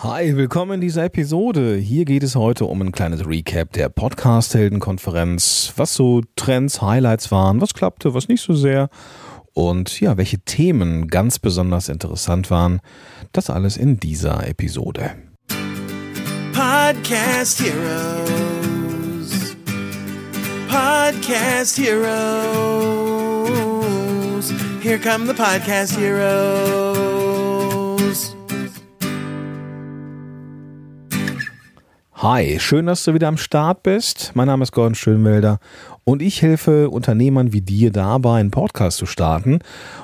Hi, willkommen in dieser Episode. Hier geht es heute um ein kleines Recap der Podcast-Heldenkonferenz, was so Trends, Highlights waren, was klappte, was nicht so sehr und ja, welche Themen ganz besonders interessant waren. Das alles in dieser Episode. Podcast Heroes. Podcast Heroes. Here come the Podcast Heroes. Hi, schön, dass du wieder am Start bist. Mein Name ist Gordon Schönwelder und ich helfe Unternehmern wie dir dabei, einen Podcast zu starten.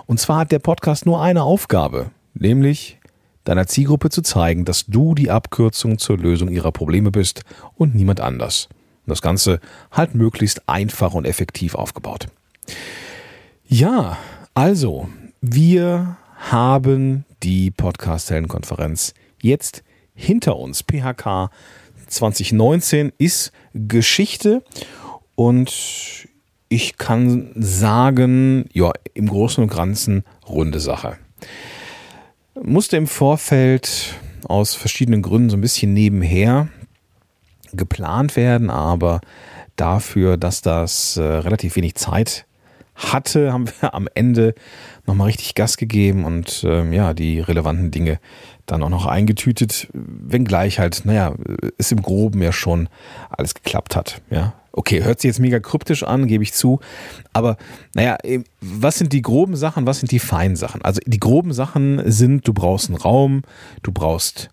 Und zwar hat der Podcast nur eine Aufgabe, nämlich deiner Zielgruppe zu zeigen, dass du die Abkürzung zur Lösung ihrer Probleme bist und niemand anders. Und das Ganze halt möglichst einfach und effektiv aufgebaut. Ja, also, wir haben die Podcast-Heldenkonferenz jetzt hinter uns. PHK 2019 ist Geschichte und ich kann sagen, ja, im Großen und Ganzen runde Sache. Musste im Vorfeld aus verschiedenen Gründen so ein bisschen nebenher geplant werden, aber dafür, dass das äh, relativ wenig Zeit hatte, haben wir am Ende nochmal richtig Gas gegeben und ähm, ja, die relevanten Dinge dann auch noch eingetütet, wenngleich halt, naja, es im Groben ja schon alles geklappt hat. Ja, okay, hört sich jetzt mega kryptisch an, gebe ich zu. Aber naja, was sind die groben Sachen, was sind die feinen Sachen? Also die groben Sachen sind, du brauchst einen Raum, du brauchst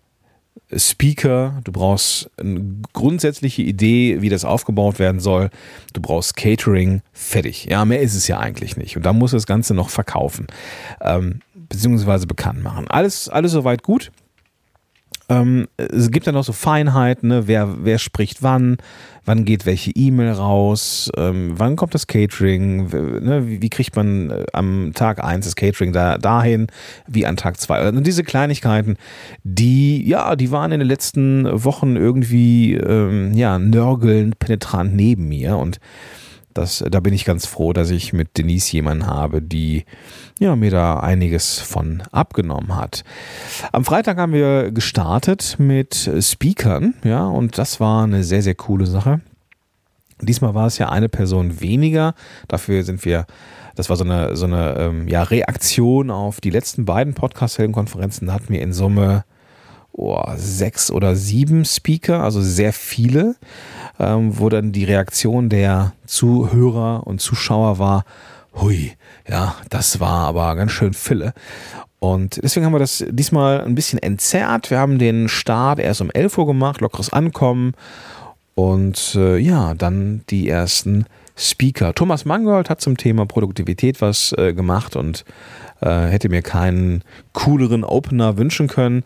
Speaker, du brauchst eine grundsätzliche Idee, wie das aufgebaut werden soll. Du brauchst Catering, fertig. Ja, mehr ist es ja eigentlich nicht. Und da muss das Ganze noch verkaufen, ähm, beziehungsweise bekannt machen. Alles, alles soweit gut. Ähm, es gibt ja noch so Feinheiten, ne? wer, wer spricht wann, wann geht welche E-Mail raus, ähm, wann kommt das Catering, ne? wie, wie, kriegt man äh, am Tag 1 das Catering da, dahin, wie an Tag 2. Also diese Kleinigkeiten, die, ja, die waren in den letzten Wochen irgendwie, ähm, ja, nörgelnd, penetrant neben mir und das, da bin ich ganz froh, dass ich mit Denise jemanden habe, die ja, mir da einiges von abgenommen hat. Am Freitag haben wir gestartet mit Speakern, ja, und das war eine sehr, sehr coole Sache. Diesmal war es ja eine Person weniger. Dafür sind wir, das war so eine, so eine ähm, ja, Reaktion auf die letzten beiden Podcast-Heldenkonferenzen. Da hatten wir in Summe oh, sechs oder sieben Speaker, also sehr viele ähm, wo dann die Reaktion der Zuhörer und Zuschauer war, hui, ja, das war aber ganz schön Fille. Und deswegen haben wir das diesmal ein bisschen entzerrt. Wir haben den Start erst um 11 Uhr gemacht, lockeres Ankommen und äh, ja, dann die ersten Speaker. Thomas Mangold hat zum Thema Produktivität was äh, gemacht und äh, hätte mir keinen cooleren Opener wünschen können.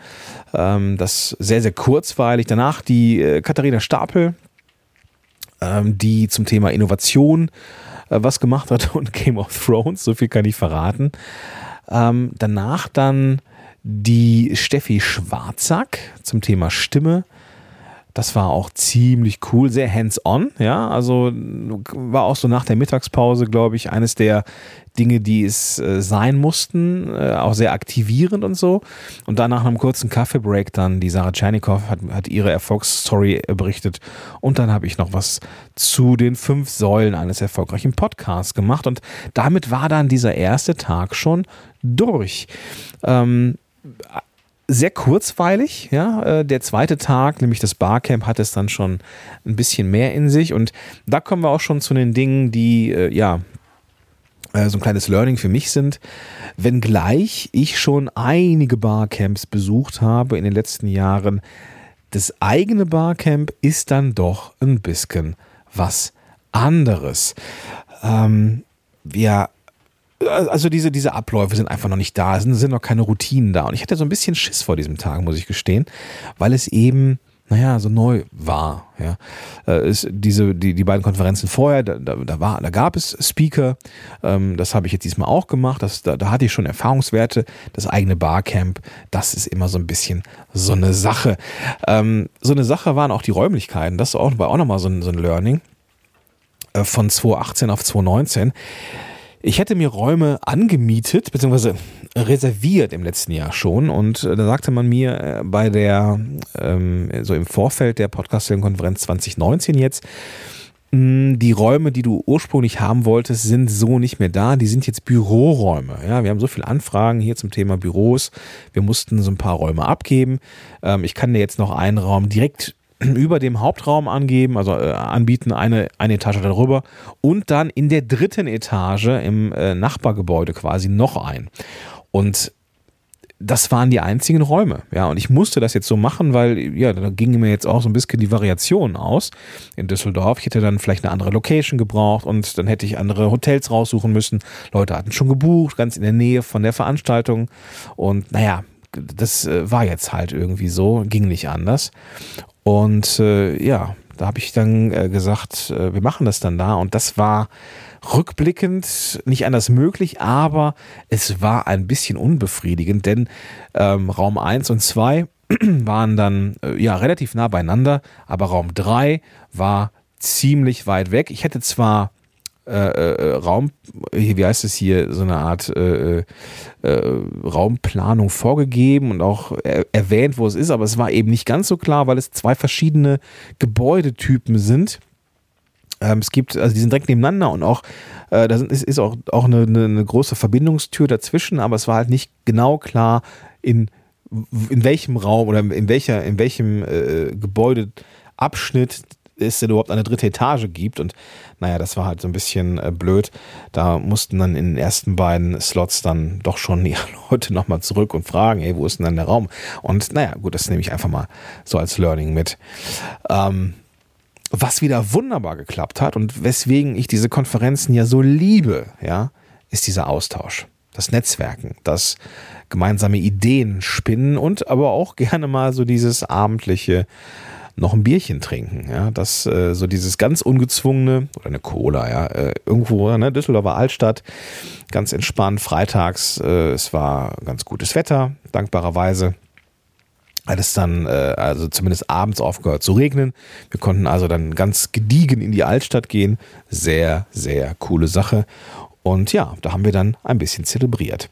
Ähm, das sehr, sehr kurzweilig. Danach die äh, Katharina Stapel, ähm, die zum Thema Innovation äh, was gemacht hat und Game of Thrones, so viel kann ich verraten. Ähm, danach dann die Steffi Schwarzack zum Thema Stimme. Das war auch ziemlich cool, sehr hands-on, ja. Also war auch so nach der Mittagspause, glaube ich, eines der Dinge, die es äh, sein mussten, äh, auch sehr aktivierend und so. Und dann nach einem kurzen Kaffeebreak dann, die Sarah Tschernikow hat, hat ihre Erfolgsstory berichtet. Und dann habe ich noch was zu den fünf Säulen eines erfolgreichen Podcasts gemacht. Und damit war dann dieser erste Tag schon durch. Ähm, sehr kurzweilig, ja. Äh, der zweite Tag, nämlich das Barcamp, hat es dann schon ein bisschen mehr in sich. Und da kommen wir auch schon zu den Dingen, die, äh, ja, äh, so ein kleines Learning für mich sind. Wenngleich ich schon einige Barcamps besucht habe in den letzten Jahren, das eigene Barcamp ist dann doch ein bisschen was anderes. Ähm, ja, also diese, diese Abläufe sind einfach noch nicht da, es sind, noch keine Routinen da. Und ich hatte so ein bisschen Schiss vor diesem Tag, muss ich gestehen, weil es eben, naja, so neu war. Ja. Äh, es, diese, die, die beiden Konferenzen vorher, da, da, war, da gab es Speaker, ähm, das habe ich jetzt diesmal auch gemacht, das, da, da hatte ich schon Erfahrungswerte. Das eigene Barcamp, das ist immer so ein bisschen so eine Sache. Ähm, so eine Sache waren auch die Räumlichkeiten, das war auch, war auch nochmal so ein, so ein Learning äh, von 2018 auf 2019 Ich hätte mir Räume angemietet, beziehungsweise reserviert im letzten Jahr schon. Und äh, da sagte man mir äh, bei der, ähm, so im Vorfeld der Podcast-Konferenz 2019 jetzt, mh, die Räume, die du ursprünglich haben wolltest, sind so nicht mehr da. Die sind jetzt Büroräume. Ja, wir haben so viele Anfragen hier zum Thema Büros. Wir mussten so ein paar Räume abgeben. Ähm, ich kann dir jetzt noch einen Raum direkt über dem Hauptraum angeben, also äh, anbieten, eine, eine Etage darüber und dann in der dritten Etage im äh, Nachbargebäude quasi noch ein. Und das waren die einzigen Räume. Ja, und ich musste das jetzt so machen, weil, ja, da ging mir jetzt auch so ein bisschen die Variation aus in Düsseldorf. Ich hätte dann vielleicht eine andere Location gebraucht und dann hätte ich andere Hotels raussuchen müssen. Leute hatten schon gebucht, ganz in der Nähe von der Veranstaltung. Und naja, das äh, war jetzt halt irgendwie so, ging nicht anders. Und äh, ja, da habe ich dann äh, gesagt, äh, wir machen das dann da. Und das war rückblickend nicht anders möglich, aber es war ein bisschen unbefriedigend, denn ähm, Raum 1 und 2 waren dann äh, ja relativ nah beieinander, aber Raum 3 war ziemlich weit weg. Ich hätte zwar äh, äh, Raum, wie heißt es hier, so eine Art äh, äh, Raumplanung vorgegeben und auch er erwähnt, wo es ist, aber es war eben nicht ganz so klar, weil es zwei verschiedene Gebäudetypen sind. Ähm, es gibt, also die sind direkt nebeneinander und auch, äh, da sind, ist, ist auch, auch eine, eine, große Verbindungstür dazwischen, aber es war halt nicht genau klar, in, in welchem Raum oder in welcher, in welchem äh, Gebäudeabschnitt es denn überhaupt eine dritte Etage gibt. Und naja, das war halt so ein bisschen äh, blöd. Da mussten dann in den ersten beiden Slots dann doch schon die Leute nochmal zurück und fragen, ey, wo ist denn dann der Raum? Und naja, gut, das nehme ich einfach mal so als Learning mit. Ähm, was wieder wunderbar geklappt hat und weswegen ich diese Konferenzen ja so liebe, ja, ist dieser Austausch, das Netzwerken, das gemeinsame Ideen spinnen und aber auch gerne mal so dieses abendliche noch ein Bierchen trinken. Ja, das äh, so dieses ganz ungezwungene oder eine Cola, ja, äh, irgendwo, ne, Düsseldorfer Altstadt, ganz entspannt, freitags, äh, es war ganz gutes Wetter, dankbarerweise hat es dann, äh, also zumindest abends aufgehört zu regnen. Wir konnten also dann ganz gediegen in die Altstadt gehen. Sehr, sehr coole Sache. Und ja, da haben wir dann ein bisschen zelebriert.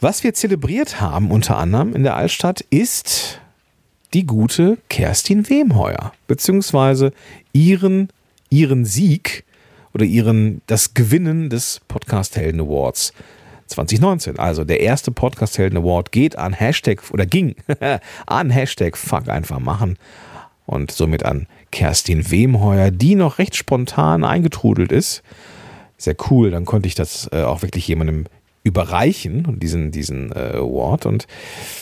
Was wir zelebriert haben, unter anderem in der Altstadt, ist die gute Kerstin Wemheuer, beziehungsweise ihren, ihren Sieg oder ihren, das Gewinnen des Podcast Helden Awards 2019. Also der erste Podcast Helden Award geht an Hashtag oder ging an Hashtag Fuck einfach machen und somit an Kerstin Wemheuer, die noch recht spontan eingetrudelt ist. Sehr cool, dann konnte ich das äh, auch wirklich jemandem überreichen, diesen, diesen äh, Award. Und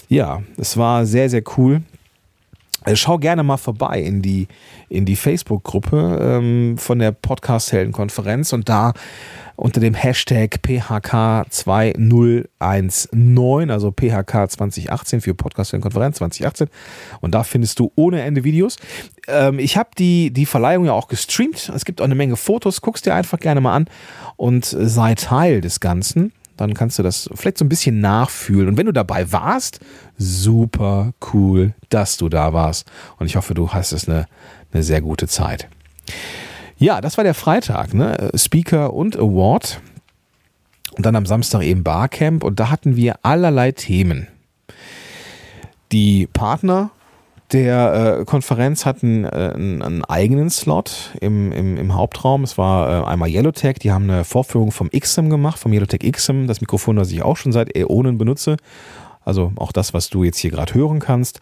ja, es war sehr, sehr cool. Äh, schau gerne mal vorbei in die, in die Facebook-Gruppe ähm, von der Podcast-Helden-Konferenz und da unter dem Hashtag PHK2019, also PHK 2018 für Podcast Konferenz 2018. Und da findest du ohne Ende Videos. Ähm, ich habe die, die Verleihung ja auch gestreamt. Es gibt auch eine Menge Fotos. Guckst dir einfach gerne mal an und sei Teil des Ganzen. Dann kannst du das vielleicht so ein bisschen nachfühlen. Und wenn du dabei warst, super cool, dass du da warst. Und ich hoffe, du hast es eine, eine sehr gute Zeit. Ja, das war der Freitag, ne? Speaker und Award. Und dann am Samstag eben Barcamp. Und da hatten wir allerlei Themen. Die Partner der äh, Konferenz hatten äh, einen, eigenen Slot im, im, im Hauptraum. Es war äh, einmal Yellowtech, die haben eine Vorführung vom XM gemacht, vom Yellowtech XM, das Mikrofon, das ich auch schon seit Äonen benutze. Also auch das, was du jetzt hier gerade hören kannst.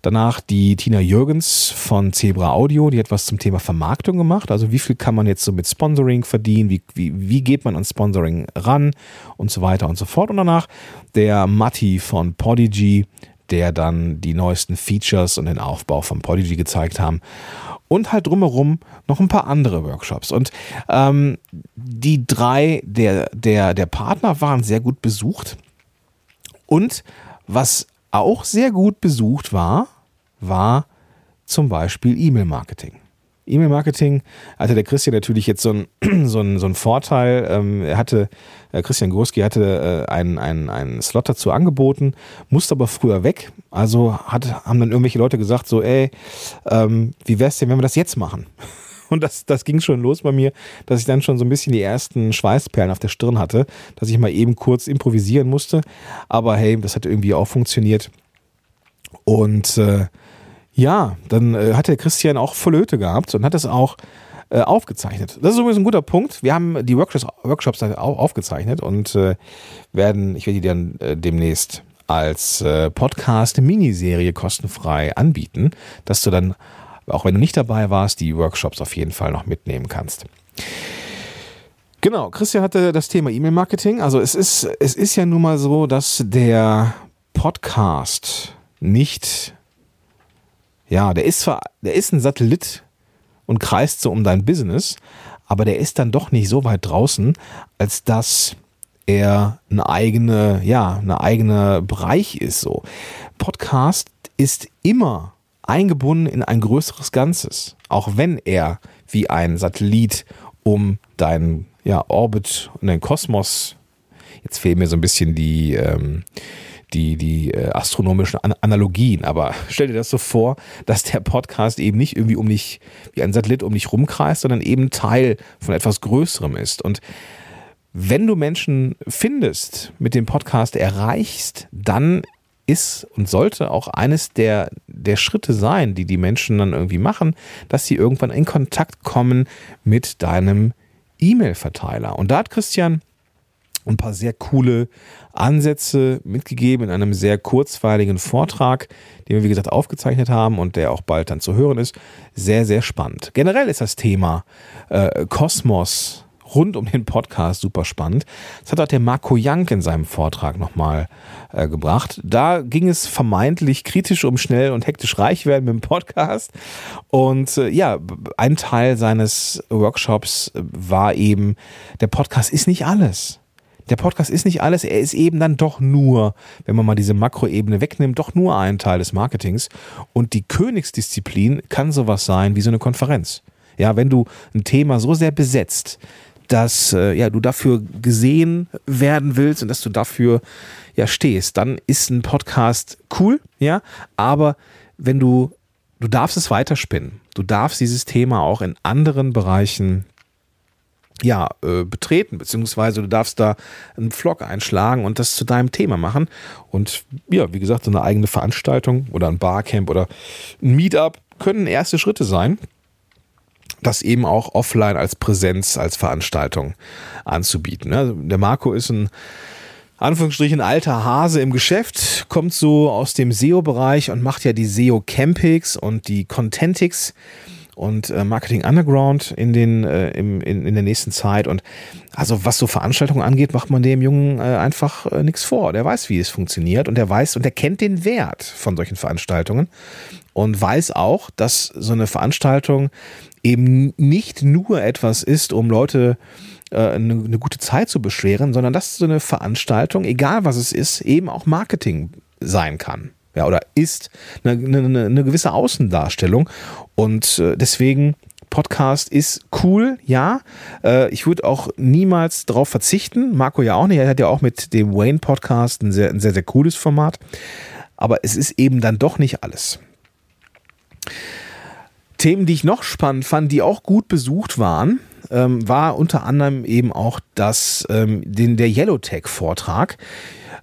Danach die Tina Jürgens von Zebra Audio, die hat was zum Thema Vermarktung gemacht. Also wie viel kann man jetzt so mit Sponsoring verdienen? Wie, wie, wie geht man an Sponsoring ran? Und so weiter und so fort. Und danach der Matti von Podigy, der dann die neuesten Features und den Aufbau von Podigy gezeigt haben. Und halt drumherum noch ein paar andere Workshops. Und ähm, die drei der, der, der Partner waren sehr gut besucht. Und was auch sehr gut besucht war, war zum Beispiel E-Mail-Marketing. E-Mail-Marketing hatte der Christian natürlich jetzt so einen so so einen Vorteil. Ähm, er hatte, äh, Christian Gurski hatte äh, einen, einen, einen Slot dazu angeboten, musste aber früher weg. Also hat, haben dann irgendwelche Leute gesagt, so, ey, ähm, wie wär's denn, wenn wir das jetzt machen? Und das, das ging schon los bei mir, dass ich dann schon so ein bisschen die ersten Schweißperlen auf der Stirn hatte, dass ich mal eben kurz improvisieren musste. Aber hey, das hat irgendwie auch funktioniert. Und äh, ja, dann äh, hat der Christian auch Verlöte gehabt und hat das auch äh, aufgezeichnet. Das ist übrigens ein guter Punkt. Wir haben die Workshops, Workshops aufgezeichnet und äh, werden, ich werde die dann äh, demnächst als äh, Podcast-Miniserie kostenfrei anbieten, dass du dann, auch wenn du nicht dabei warst, die Workshops auf jeden Fall noch mitnehmen kannst. Genau, Christian hatte das Thema E-Mail-Marketing. Also es ist, es ist ja nun mal so, dass der Podcast nicht, ja, der ist zwar, der ist ein Satellit und kreist so um dein Business, aber der ist dann doch nicht so weit draußen, als dass er eine eigene, ja, eine eigene Bereich ist. So Podcast ist immer eingebunden in ein größeres Ganzes, auch wenn er wie ein Satellit um deinen ja, Orbit und den Kosmos. Jetzt fehlen mir so ein bisschen die ähm, die, die äh, astronomischen An Analogien. Aber stell dir das so vor, dass der Podcast eben nicht irgendwie um dich, wie ein Satellit um dich rumkreist, sondern eben Teil von etwas Größerem ist. Und wenn du Menschen findest, mit dem Podcast erreichst, dann ist und sollte auch eines der, der Schritte sein, die die Menschen dann irgendwie machen, dass sie irgendwann in Kontakt kommen mit deinem E-Mail-Verteiler. Und da hat Christian ein paar sehr coole Ansätze mitgegeben in einem sehr kurzweiligen Vortrag, den wir, wie gesagt, aufgezeichnet haben und der auch bald dann zu hören ist. Sehr, sehr spannend. Generell ist das Thema äh, Kosmos rund um den Podcast super spannend. Das hat auch der Marco Jank in seinem Vortrag nochmal äh, gebracht. Da ging es vermeintlich kritisch um schnell und hektisch reich werden mit dem Podcast. Und äh, ja, ein Teil seines Workshops war eben, der Podcast ist nicht alles der Podcast ist nicht alles, er ist eben dann doch nur, wenn man mal diese Makroebene wegnimmt, doch nur ein Teil des Marketings. Und die Königsdisziplin kann sowas sein wie so eine Konferenz. Ja, wenn du ein Thema so sehr besetzt, dass äh, ja, du dafür gesehen werden willst und dass du dafür ja stehst, dann ist ein Podcast cool, ja, aber wenn du du darfst es weiterspinnen. Du darfst dieses Thema auch in anderen Bereichen ja, äh, betreten, beziehungsweise du darfst da einen Vlog einschlagen und das zu deinem Thema machen. Und ja, wie gesagt, so eine eigene Veranstaltung oder ein Barcamp oder ein Meetup können erste Schritte sein, das eben auch offline als Präsenz, als Veranstaltung anzubieten. Also der Marco ist ein Anführungsstrichen alter Hase im Geschäft, kommt so aus dem SEO-Bereich und macht ja die SEO Campix und die Contentix und äh, Marketing Underground in, den, äh, im, in, in der nächsten Zeit. Und also was so Veranstaltungen angeht, macht man dem Jungen äh, einfach äh, nichts vor. Der weiß, wie es funktioniert und der weiß und der kennt den Wert von solchen Veranstaltungen und weiß auch, dass so eine Veranstaltung eben nicht nur etwas ist, um Leute äh, eine, eine gute Zeit zu beschweren, sondern dass so eine Veranstaltung, egal was es ist, eben auch Marketing sein kann ja, oder ist eine, eine, eine gewisse Außendarstellung. Und äh, deswegen Podcast ist cool, ja. Äh, ich würde auch niemals darauf verzichten. Marco ja auch nicht. Er hat ja auch mit dem Wayne Podcast ein sehr, ein sehr, sehr cooles Format. Aber es ist eben dann doch nicht alles. Themen, die ich noch spannend fand, die auch gut besucht waren, ähm, war unter anderem eben auch das, ähm, den, der Yellowtech-Vortrag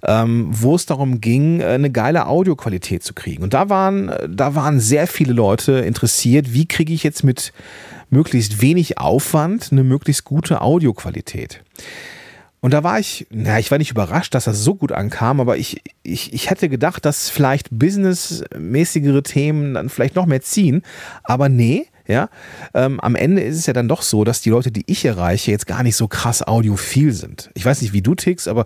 ähm, wo es darum ging, äh, eine geile Audioqualität zu kriegen. Und da waren, äh, da waren sehr viele Leute interessiert, wie kriege ich jetzt mit möglichst wenig Aufwand eine möglichst gute Audioqualität. Und da war ich, na, ich war nicht überrascht, dass das so gut ankam, aber ich, ich, ich hätte gedacht, dass vielleicht businessmäßigere Themen dann vielleicht noch mehr ziehen. Aber nee, ja, ähm, am Ende ist es ja dann doch so, dass die Leute, die ich erreiche, jetzt gar nicht so krass audiophil sind. Ich weiß nicht, wie du tickst, aber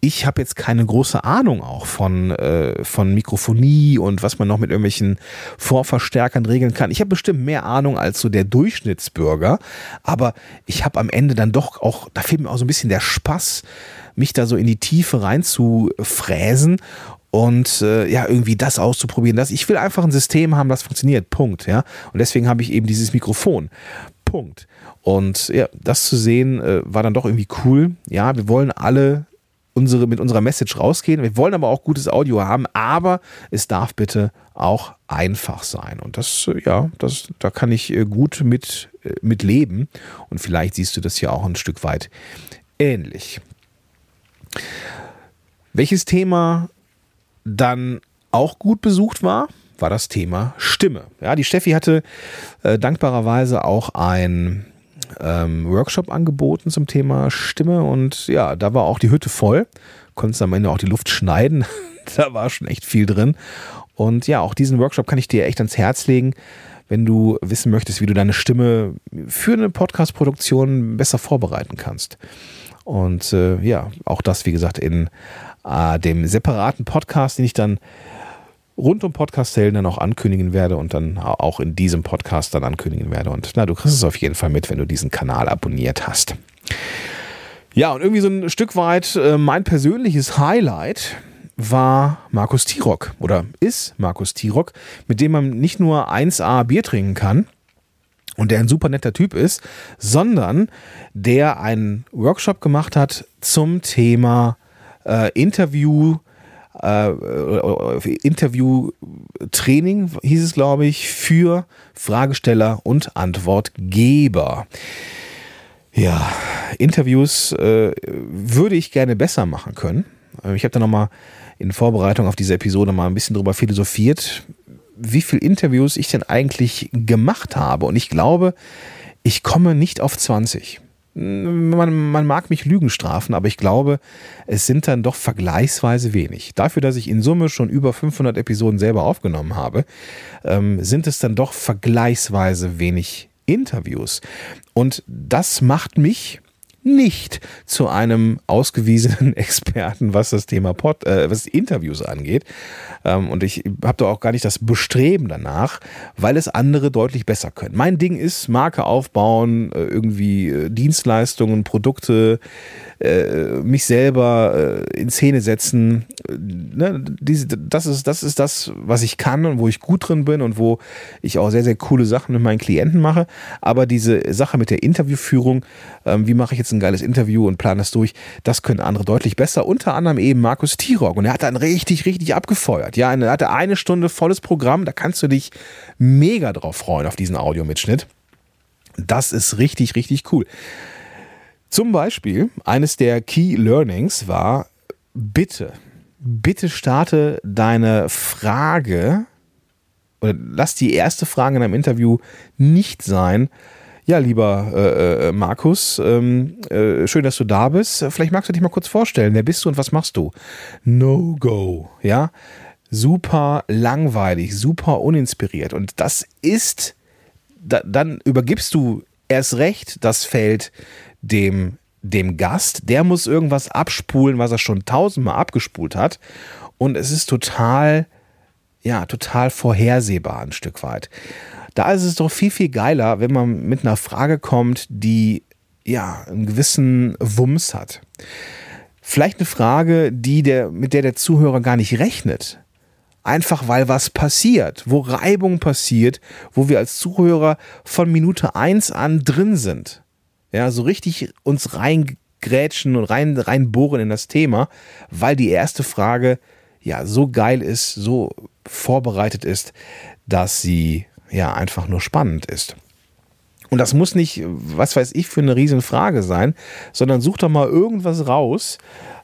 ich habe jetzt keine große Ahnung auch von, äh, von Mikrofonie und was man noch mit irgendwelchen Vorverstärkern regeln kann. Ich habe bestimmt mehr Ahnung als so der Durchschnittsbürger, aber ich habe am Ende dann doch auch, da fehlt mir auch so ein bisschen der Spaß, mich da so in die Tiefe rein zu fräsen und äh, ja, irgendwie das auszuprobieren. Das, ich will einfach ein System haben, das funktioniert. Punkt. Ja. Und deswegen habe ich eben dieses Mikrofon. Punkt. Und ja, das zu sehen, äh, war dann doch irgendwie cool. Ja, wir wollen alle unsere, mit unserer Message rausgehen. Wir wollen aber auch gutes Audio haben, aber es darf bitte auch einfach sein. Und das, äh, ja, das, da kann ich äh, gut mit, äh, mit leben. Und vielleicht siehst du das ja auch ein Stück weit ähnlich. Welches Thema dann auch gut besucht war, war das Thema Stimme. Ja, die Steffi hatte äh, dankbarerweise auch ein ähm, Workshop angeboten zum Thema Stimme und ja, da war auch die Hütte voll. Konntest am Ende auch die Luft schneiden. da war schon echt viel drin. Und ja, auch diesen Workshop kann ich dir echt ans Herz legen, wenn du wissen möchtest, wie du deine Stimme für eine Podcast-Produktion besser vorbereiten kannst. Und äh, ja, auch das, wie gesagt, in äh, dem separaten Podcast, den ich dann rund um Podcast-Helden dann auch ankündigen werde und dann auch in diesem Podcast dann ankündigen werde. Und na, du kriegst es auf jeden Fall mit, wenn du diesen Kanal abonniert hast. Ja, und irgendwie so ein Stück weit äh, mein persönliches Highlight war Markus Tirock oder ist Markus Tirock, mit dem man nicht nur 1A Bier trinken kann und der ein super netter Typ ist, sondern der einen Workshop gemacht hat zum Thema äh, Interview äh, Interview-Training, hieß es, glaube ich, für Fragesteller und Antwortgeber. Ja, Interviews äh, würde ich gerne besser machen können. Äh, ich habe da nochmal in Vorbereitung auf diese Episode mal ein bisschen drüber philosophiert, wie viele Interviews ich denn eigentlich gemacht habe. Und ich glaube, ich komme nicht auf 20 man, man mag mich Lügen strafen, aber ich glaube, es sind dann doch vergleichsweise wenig. Dafür, dass ich in Summe schon über 500 Episoden selber aufgenommen habe, ähm, sind es dann doch vergleichsweise wenig Interviews. Und das macht mich nicht zu einem ausgewiesenen Experten, was das Thema Pod, äh, was Interviews angeht. Ähm, und ich habe da auch gar nicht das Bestreben danach, weil es andere deutlich besser können. Mein Ding ist Marke aufbauen, äh, irgendwie äh, Dienstleistungen, Produkte, äh, mich selber äh, in Szene setzen. Ne, diese, das, ist, das ist das, was ich kann und wo ich gut drin bin und wo ich auch sehr, sehr coole Sachen mit meinen Klienten mache. Aber diese Sache mit der Interviewführung, ähm, wie mache ich jetzt ein geiles Interview und plane das durch, das können andere deutlich besser. Unter anderem eben Markus Tirok. Und er hat dann richtig, richtig abgefeuert. Ja, er hatte eine Stunde volles Programm. Da kannst du dich mega drauf freuen auf diesen Audiomitschnitt. Das ist richtig, richtig cool. Zum Beispiel, eines der Key Learnings war, bitte, bitte starte deine Frage oder lass die erste Frage in einem Interview nicht sein, ja, lieber äh, äh, Markus, ähm, äh, schön, dass du da bist. Vielleicht magst du dich mal kurz vorstellen. Wer bist du und was machst du? No go, ja. Super langweilig, super uninspiriert. Und das ist, da, dann übergibst du erst recht das Feld dem, dem Gast. Der muss irgendwas abspulen, was er schon tausendmal abgespult hat. Und es ist total, ja, total vorhersehbar ein Stück weit. Da ist es doch viel, viel geiler, wenn man mit einer Frage kommt, die ja einen gewissen Wumms hat. Vielleicht eine Frage, die der, mit der der Zuhörer gar nicht rechnet. Einfach weil was passiert, wo Reibung passiert, wo wir als Zuhörer von Minute 1 an drin sind ja, so richtig uns reingrätschen und rein, reinbohren in das Thema, weil die erste Frage ja so geil ist, so vorbereitet ist, dass sie ja einfach nur spannend ist. Und das muss nicht, was weiß ich, für eine Riesenfrage sein, sondern such doch mal irgendwas raus,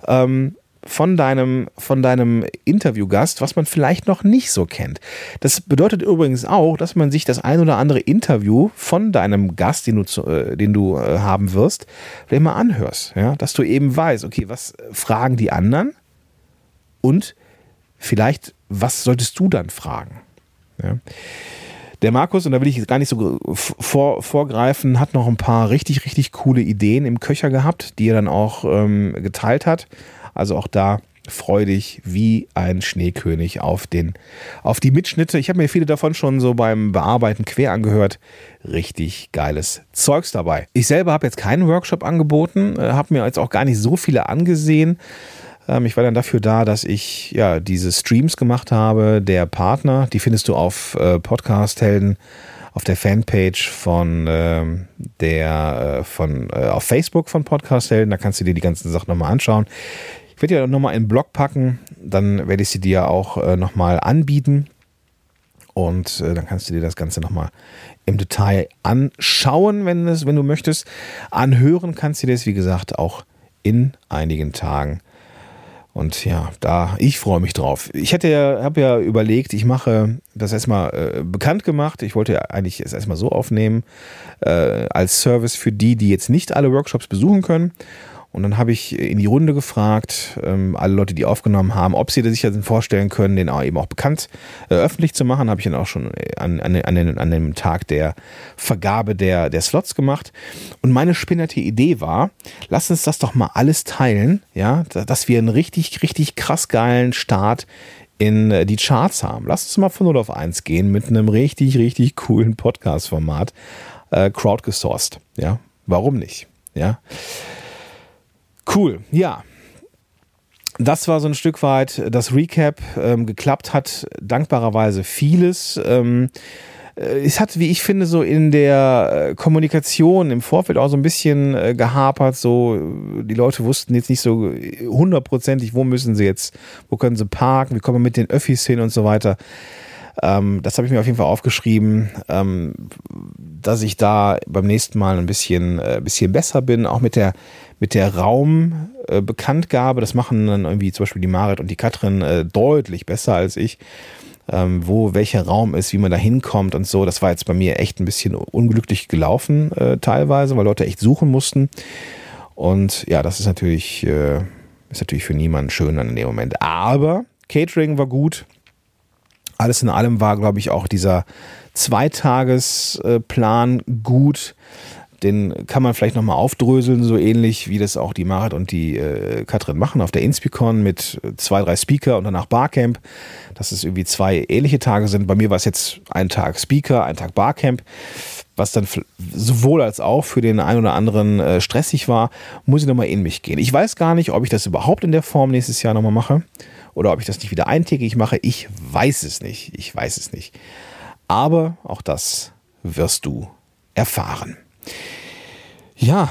ähm, von deinem, von deinem Interviewgast, was man vielleicht noch nicht so kennt. Das bedeutet übrigens auch, dass man sich das ein oder andere Interview von deinem Gast, den du, äh, den du äh, haben wirst, vielleicht mal anhörst. Ja? Dass du eben weißt, okay, was fragen die anderen und vielleicht, was solltest du dann fragen? Ja? Der Markus, und da will ich jetzt gar nicht so vor, vorgreifen, hat noch ein paar richtig, richtig coole Ideen im Köcher gehabt, die er dann auch ähm, geteilt hat. Also auch da freu dich wie ein Schneekönig auf, den, auf die Mitschnitte. Ich habe mir viele davon schon so beim Bearbeiten quer angehört. Richtig geiles Zeugs dabei. Ich selber habe jetzt keinen Workshop angeboten, äh, habe mir jetzt auch gar nicht so viele angesehen. Ähm, ich war dann dafür da, dass ich ja diese Streams gemacht habe. Der Partner, die findest du auf äh, Podcast Helden auf der Fanpage von ähm, der äh, von äh, auf Facebook von Podcast Helden. Da kannst du dir die ganzen Sachen nochmal anschauen. Ich werde ja nochmal in den Blog packen, dann werde ich sie dir auch äh, nochmal anbieten. Und äh, dann kannst du dir das Ganze nochmal im Detail anschauen, wenn, es, wenn du möchtest. Anhören kannst du dir das, wie gesagt, auch in einigen Tagen. Und ja, da, ich freue mich drauf. Ich hätte ja, habe ja überlegt, ich mache das erstmal äh, bekannt gemacht. Ich wollte ja eigentlich es erstmal so aufnehmen, äh, als Service für die, die jetzt nicht alle Workshops besuchen können. Und dann habe ich in die Runde gefragt, ähm, alle Leute, die aufgenommen haben, ob sie sich das vorstellen können, den auch eben auch bekannt äh, öffentlich zu machen. Habe ich dann auch schon an, an, an, an dem Tag der Vergabe der, der Slots gemacht. Und meine spinnerte Idee war, lass uns das doch mal alles teilen, ja, dass wir einen richtig, richtig krass geilen Start in äh, die Charts haben. Lass uns mal von 0 auf 1 gehen mit einem richtig, richtig coolen Podcast-Format, äh, crowdgesourced. Ja, warum nicht? Ja. Cool, ja. Das war so ein Stück weit das Recap. Ähm, geklappt hat dankbarerweise vieles. Ähm, äh, es hat, wie ich finde, so in der äh, Kommunikation im Vorfeld auch so ein bisschen äh, gehapert. So, die Leute wussten jetzt nicht so hundertprozentig, wo müssen sie jetzt, wo können sie parken, wie kommen wir mit den Öffis hin und so weiter. Ähm, das habe ich mir auf jeden Fall aufgeschrieben, ähm, dass ich da beim nächsten Mal ein bisschen, äh, bisschen besser bin, auch mit der, mit der Raumbekanntgabe. Äh, das machen dann irgendwie zum Beispiel die Marit und die Katrin äh, deutlich besser als ich. Ähm, wo welcher Raum ist, wie man da hinkommt und so. Das war jetzt bei mir echt ein bisschen unglücklich gelaufen äh, teilweise, weil Leute echt suchen mussten. Und ja, das ist natürlich, äh, ist natürlich für niemanden schön dann in dem Moment. Aber Catering war gut alles in allem war, glaube ich, auch dieser Zweitagesplan gut. Den kann man vielleicht nochmal aufdröseln, so ähnlich wie das auch die Marit und die äh, Katrin machen auf der Inspicon mit zwei, drei Speaker und danach Barcamp. Dass es irgendwie zwei ähnliche Tage sind. Bei mir war es jetzt ein Tag Speaker, ein Tag Barcamp was dann sowohl als auch für den einen oder anderen äh, stressig war, muss ich nochmal in mich gehen. Ich weiß gar nicht, ob ich das überhaupt in der Form nächstes Jahr nochmal mache oder ob ich das nicht wieder eintägig mache. Ich weiß es nicht. Ich weiß es nicht. Aber auch das wirst du erfahren. Ja,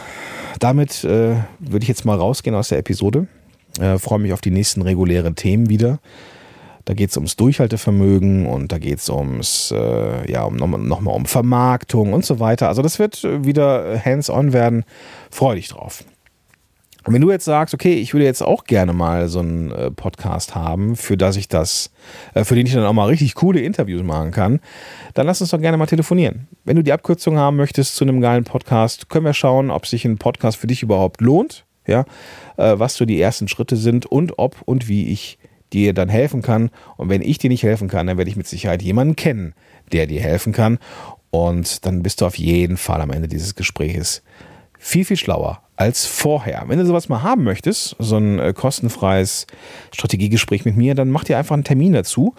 damit äh, würde ich jetzt mal rausgehen aus der Episode. Äh, freue mich auf die nächsten regulären Themen wieder. Da geht es ums Durchhaltevermögen und da geht es ums, äh, ja, um, nochmal noch um Vermarktung und so weiter. Also das wird wieder hands-on werden. Freue dich drauf. Und wenn du jetzt sagst, okay, ich würde jetzt auch gerne mal so einen äh, Podcast haben, für das ich das, äh, für den ich dann auch mal richtig coole Interviews machen kann, dann lass uns doch gerne mal telefonieren. Wenn du die Abkürzung haben möchtest zu einem geilen Podcast, können wir schauen, ob sich ein Podcast für dich überhaupt lohnt, ja, äh, was so die ersten Schritte sind und ob und wie ich dir dann helfen kann. Und wenn ich dir nicht helfen kann, dann werde ich mit Sicherheit jemanden kennen, der dir helfen kann. Und dann bist du auf jeden Fall am Ende dieses Gespräches viel, viel schlauer als vorher. Wenn du sowas mal haben möchtest, so ein äh, kostenfreies Strategiegespräch mit mir, dann mach dir einfach einen Termin dazu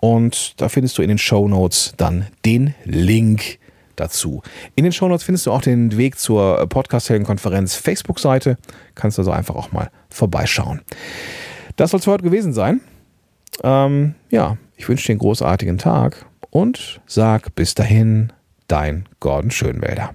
und da findest du in den Show Notes dann den Link dazu. In den Show Notes findest du auch den Weg zur äh, Podcast-Helden-Konferenz Facebook-Seite. Kannst also einfach auch mal vorbeischauen. Das soll es für heute gewesen sein. Ähm, ja, ich wünsche dir einen großartigen Tag und sag bis dahin, dein Gordon Schönwälder.